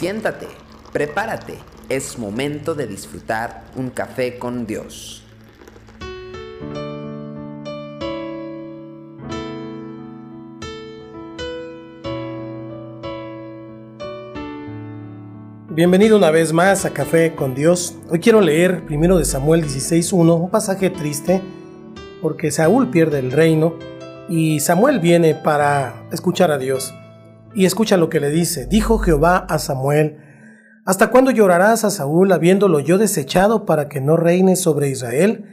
Siéntate, prepárate, es momento de disfrutar un café con Dios. Bienvenido una vez más a Café con Dios. Hoy quiero leer primero de Samuel 16.1, un pasaje triste, porque Saúl pierde el reino y Samuel viene para escuchar a Dios. Y escucha lo que le dice. Dijo Jehová a Samuel, ¿hasta cuándo llorarás a Saúl habiéndolo yo desechado para que no reine sobre Israel?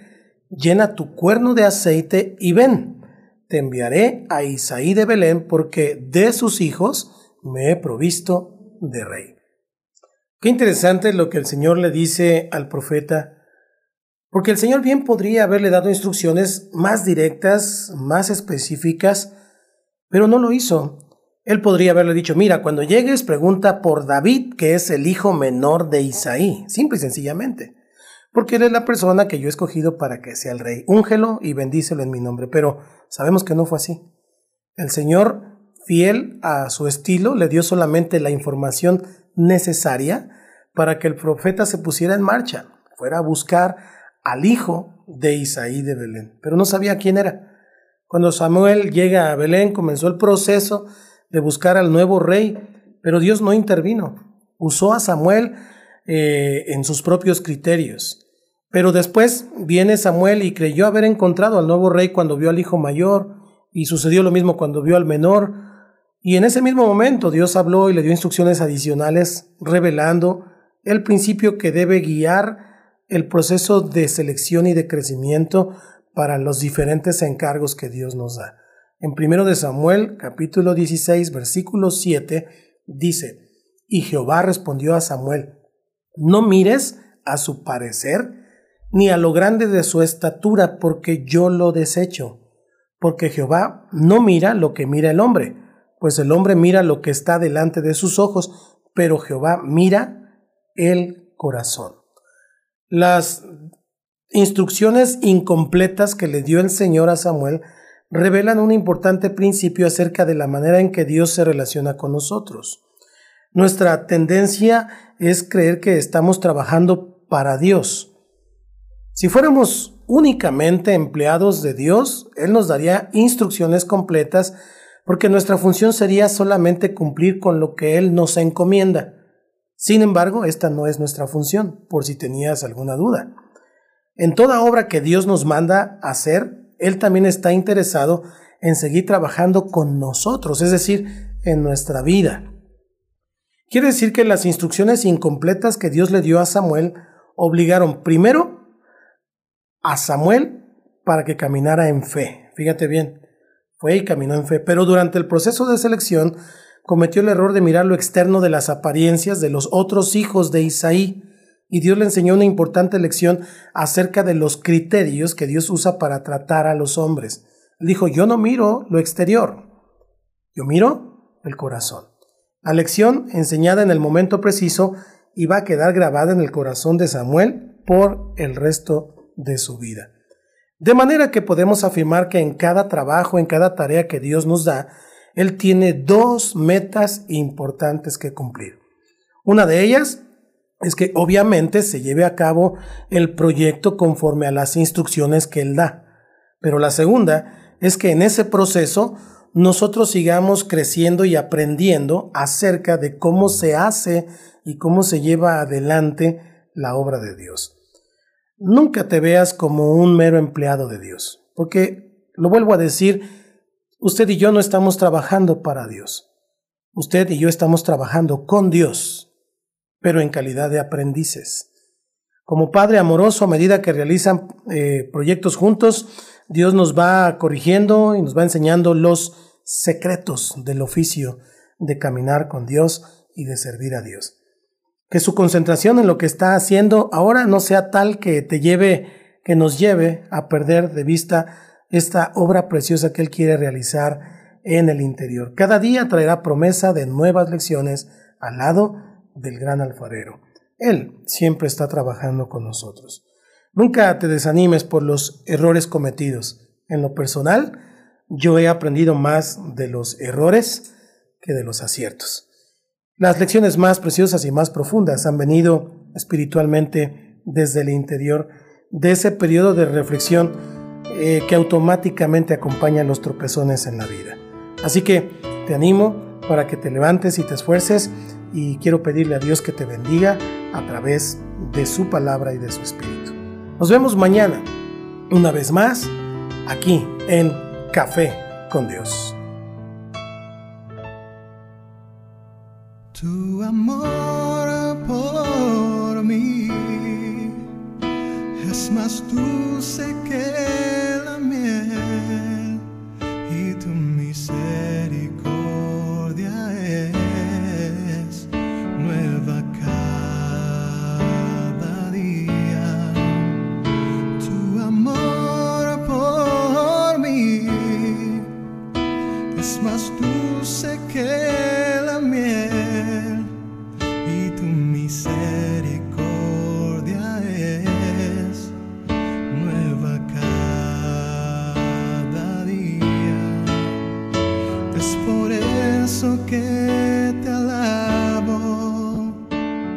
Llena tu cuerno de aceite y ven, te enviaré a Isaí de Belén porque de sus hijos me he provisto de rey. Qué interesante lo que el Señor le dice al profeta, porque el Señor bien podría haberle dado instrucciones más directas, más específicas, pero no lo hizo. Él podría haberle dicho, mira, cuando llegues pregunta por David, que es el hijo menor de Isaí, simple y sencillamente, porque él es la persona que yo he escogido para que sea el rey. Úngelo y bendícelo en mi nombre, pero sabemos que no fue así. El Señor, fiel a su estilo, le dio solamente la información necesaria para que el profeta se pusiera en marcha, fuera a buscar al hijo de Isaí de Belén, pero no sabía quién era. Cuando Samuel llega a Belén comenzó el proceso de buscar al nuevo rey, pero Dios no intervino. Usó a Samuel eh, en sus propios criterios. Pero después viene Samuel y creyó haber encontrado al nuevo rey cuando vio al hijo mayor, y sucedió lo mismo cuando vio al menor, y en ese mismo momento Dios habló y le dio instrucciones adicionales revelando el principio que debe guiar el proceso de selección y de crecimiento para los diferentes encargos que Dios nos da. En 1 de Samuel, capítulo 16, versículo 7, dice, Y Jehová respondió a Samuel, No mires a su parecer, ni a lo grande de su estatura, porque yo lo desecho. Porque Jehová no mira lo que mira el hombre, pues el hombre mira lo que está delante de sus ojos, pero Jehová mira el corazón. Las instrucciones incompletas que le dio el Señor a Samuel revelan un importante principio acerca de la manera en que Dios se relaciona con nosotros. Nuestra tendencia es creer que estamos trabajando para Dios. Si fuéramos únicamente empleados de Dios, Él nos daría instrucciones completas porque nuestra función sería solamente cumplir con lo que Él nos encomienda. Sin embargo, esta no es nuestra función, por si tenías alguna duda. En toda obra que Dios nos manda hacer, Él también está interesado en seguir trabajando con nosotros, es decir, en nuestra vida. Quiere decir que las instrucciones incompletas que Dios le dio a Samuel obligaron primero a Samuel para que caminara en fe. Fíjate bien, fue y caminó en fe, pero durante el proceso de selección cometió el error de mirar lo externo de las apariencias de los otros hijos de Isaí, y Dios le enseñó una importante lección acerca de los criterios que Dios usa para tratar a los hombres. dijo, yo no miro lo exterior, yo miro el corazón. La lección enseñada en el momento preciso iba a quedar grabada en el corazón de Samuel por el resto de su vida. De manera que podemos afirmar que en cada trabajo, en cada tarea que Dios nos da, Él tiene dos metas importantes que cumplir. Una de ellas es que obviamente se lleve a cabo el proyecto conforme a las instrucciones que Él da. Pero la segunda es que en ese proceso nosotros sigamos creciendo y aprendiendo acerca de cómo se hace y cómo se lleva adelante la obra de Dios. Nunca te veas como un mero empleado de Dios, porque, lo vuelvo a decir, usted y yo no estamos trabajando para Dios. Usted y yo estamos trabajando con Dios, pero en calidad de aprendices. Como Padre amoroso, a medida que realizan eh, proyectos juntos, Dios nos va corrigiendo y nos va enseñando los secretos del oficio de caminar con Dios y de servir a Dios que su concentración en lo que está haciendo ahora no sea tal que te lleve, que nos lleve a perder de vista esta obra preciosa que Él quiere realizar en el interior. Cada día traerá promesa de nuevas lecciones al lado del gran alfarero. Él siempre está trabajando con nosotros. Nunca te desanimes por los errores cometidos. En lo personal, yo he aprendido más de los errores que de los aciertos. Las lecciones más preciosas y más profundas han venido espiritualmente desde el interior de ese periodo de reflexión eh, que automáticamente acompaña los tropezones en la vida. Así que te animo para que te levantes y te esfuerces y quiero pedirle a Dios que te bendiga a través de su palabra y de su espíritu. Nos vemos mañana, una vez más, aquí en Café con Dios. Tu amor por mí es más dulce que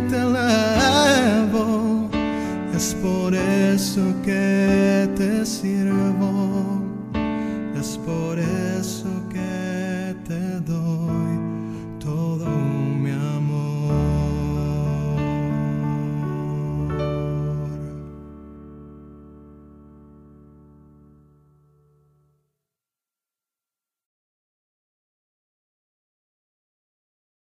te alabo, es por eso que te sirvo, es por eso